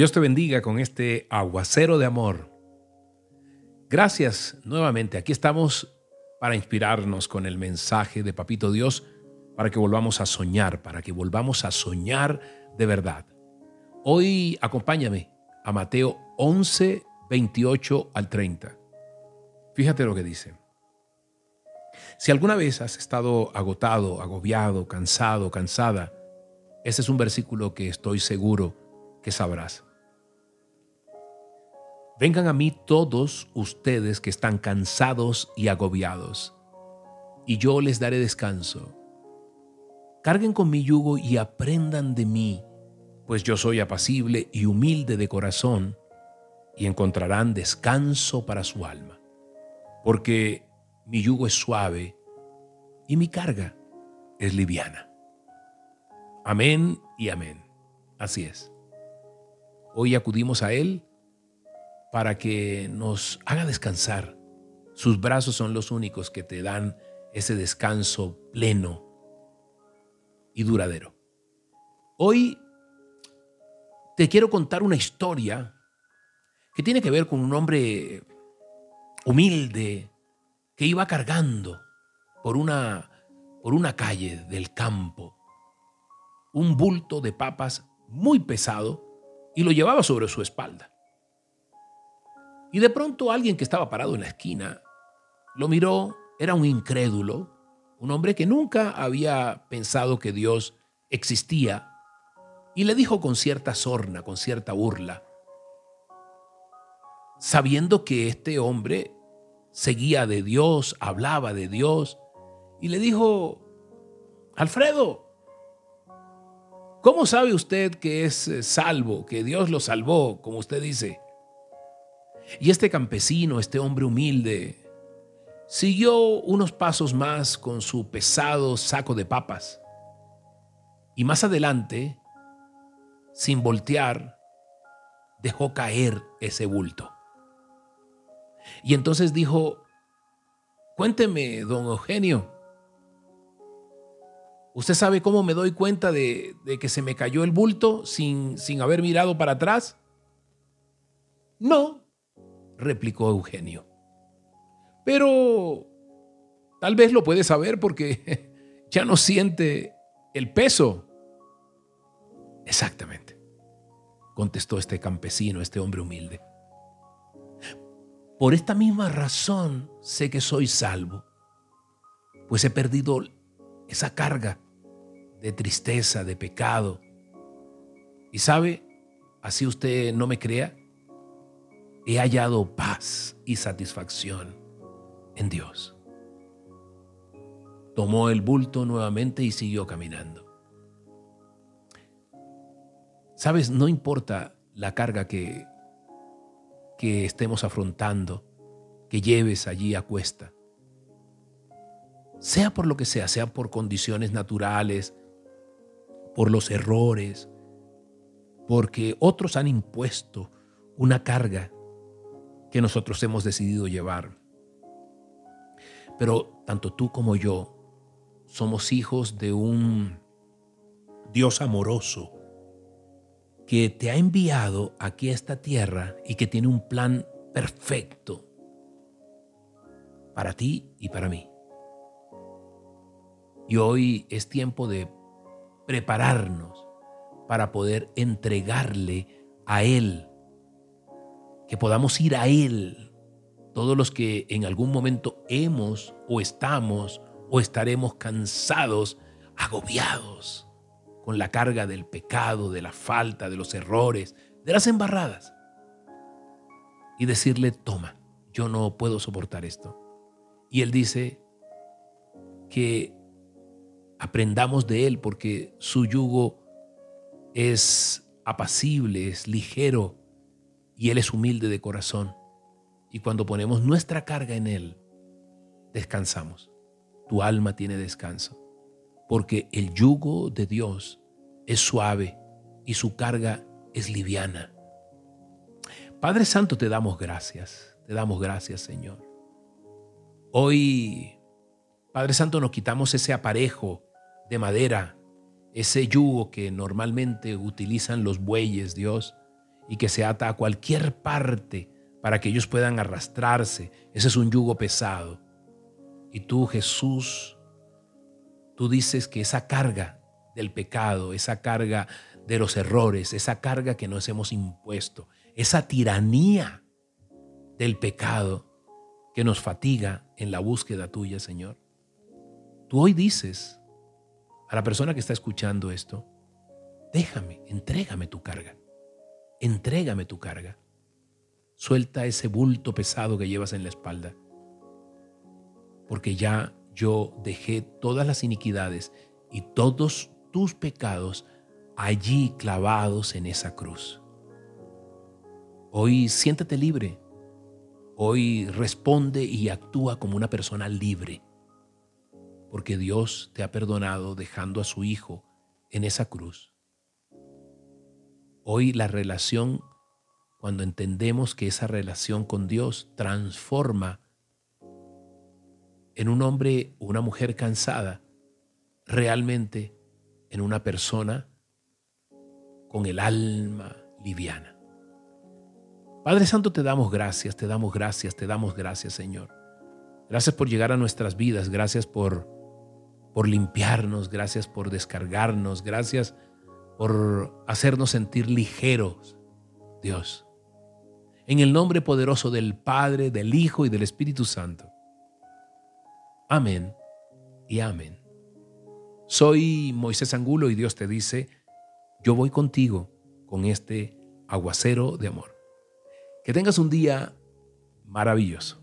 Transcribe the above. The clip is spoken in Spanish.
Dios te bendiga con este aguacero de amor. Gracias nuevamente. Aquí estamos para inspirarnos con el mensaje de Papito Dios, para que volvamos a soñar, para que volvamos a soñar de verdad. Hoy acompáñame a Mateo 11, 28 al 30. Fíjate lo que dice. Si alguna vez has estado agotado, agobiado, cansado, cansada, ese es un versículo que estoy seguro que sabrás. Vengan a mí todos ustedes que están cansados y agobiados, y yo les daré descanso. Carguen con mi yugo y aprendan de mí, pues yo soy apacible y humilde de corazón, y encontrarán descanso para su alma, porque mi yugo es suave y mi carga es liviana. Amén y amén. Así es. Hoy acudimos a Él para que nos haga descansar. Sus brazos son los únicos que te dan ese descanso pleno y duradero. Hoy te quiero contar una historia que tiene que ver con un hombre humilde que iba cargando por una, por una calle del campo un bulto de papas muy pesado y lo llevaba sobre su espalda. Y de pronto alguien que estaba parado en la esquina lo miró, era un incrédulo, un hombre que nunca había pensado que Dios existía, y le dijo con cierta sorna, con cierta burla, sabiendo que este hombre seguía de Dios, hablaba de Dios, y le dijo, Alfredo, ¿cómo sabe usted que es eh, salvo, que Dios lo salvó, como usted dice? Y este campesino, este hombre humilde, siguió unos pasos más con su pesado saco de papas. Y más adelante, sin voltear, dejó caer ese bulto. Y entonces dijo, cuénteme, don Eugenio, ¿usted sabe cómo me doy cuenta de, que se me cayó el bulto sin, sin haber mirado para atrás? No, replicó Eugenio. Pero tal vez lo puede saber porque ya no siente el peso. Exactamente, contestó este campesino, este hombre humilde. Por esta misma razón sé que soy salvo, pues he perdido esa carga de tristeza, de pecado. Y sabe, así usted no me crea, he hallado paz y satisfacción en Dios. Tomó el bulto nuevamente y siguió caminando. Sabes, no importa la carga que, que estemos afrontando, que lleves allí a cuesta. Sea por lo que sea, sea por condiciones naturales, por los errores, porque otros han impuesto una carga que nosotros hemos decidido llevar. Pero tanto tú como yo somos hijos de un Dios amoroso que te ha enviado aquí a esta tierra y que tiene un plan perfecto para ti y para mí. Y hoy es tiempo de prepararnos para poder entregarle a Él que podamos ir a Él, todos los que en algún momento hemos o estamos o estaremos cansados, agobiados con la carga del pecado, de la falta, de los errores, de las embarradas. Y decirle, toma, yo no puedo soportar esto. Y Él dice que aprendamos de Él porque su yugo es apacible, es ligero y Él es humilde de corazón. Y cuando ponemos nuestra carga en Él, descansamos. Tu alma tiene descanso, porque el yugo de Dios es suave y su carga es liviana. Padre Santo, te damos gracias, te damos gracias, Señor. Hoy, Padre Santo, nos quitamos ese aparejo de madera, ese yugo que normalmente utilizan los bueyes, Dios, y que se ata a cualquier parte para que ellos puedan arrastrarse. Ese es un yugo pesado. Y tú, Jesús, tú dices que esa carga del pecado, esa carga de los errores, esa carga que nos hemos impuesto, esa tiranía del pecado que nos fatiga en la búsqueda tuya, Señor. Tú hoy dices a la persona que está escuchando esto, déjame, entrégame tu carga, entrégame tu carga. Suelta ese bulto pesado que llevas en la espalda, porque ya yo dejé todas las iniquidades y todos tus pecados allí clavados en esa cruz. Hoy siéntete libre. Hoy responde y actúa como una persona libre. Porque Dios te ha perdonado dejando a su Hijo en esa cruz. Hoy la relación, cuando entendemos que esa relación con Dios transforma en un hombre o una mujer cansada, realmente en una persona con el alma liviana. Padre Santo, te damos gracias, te damos gracias, te damos gracias, Señor. Gracias por llegar a nuestras vidas, gracias por, por limpiarnos, gracias por descargarnos, gracias por hacernos sentir ligeros, Dios. En el nombre poderoso del Padre, del Hijo y del Espíritu Santo. Amén y amén. Soy Moisés Angulo y Dios te dice, yo voy contigo con este aguacero de amor. Que tengas un día maravilloso.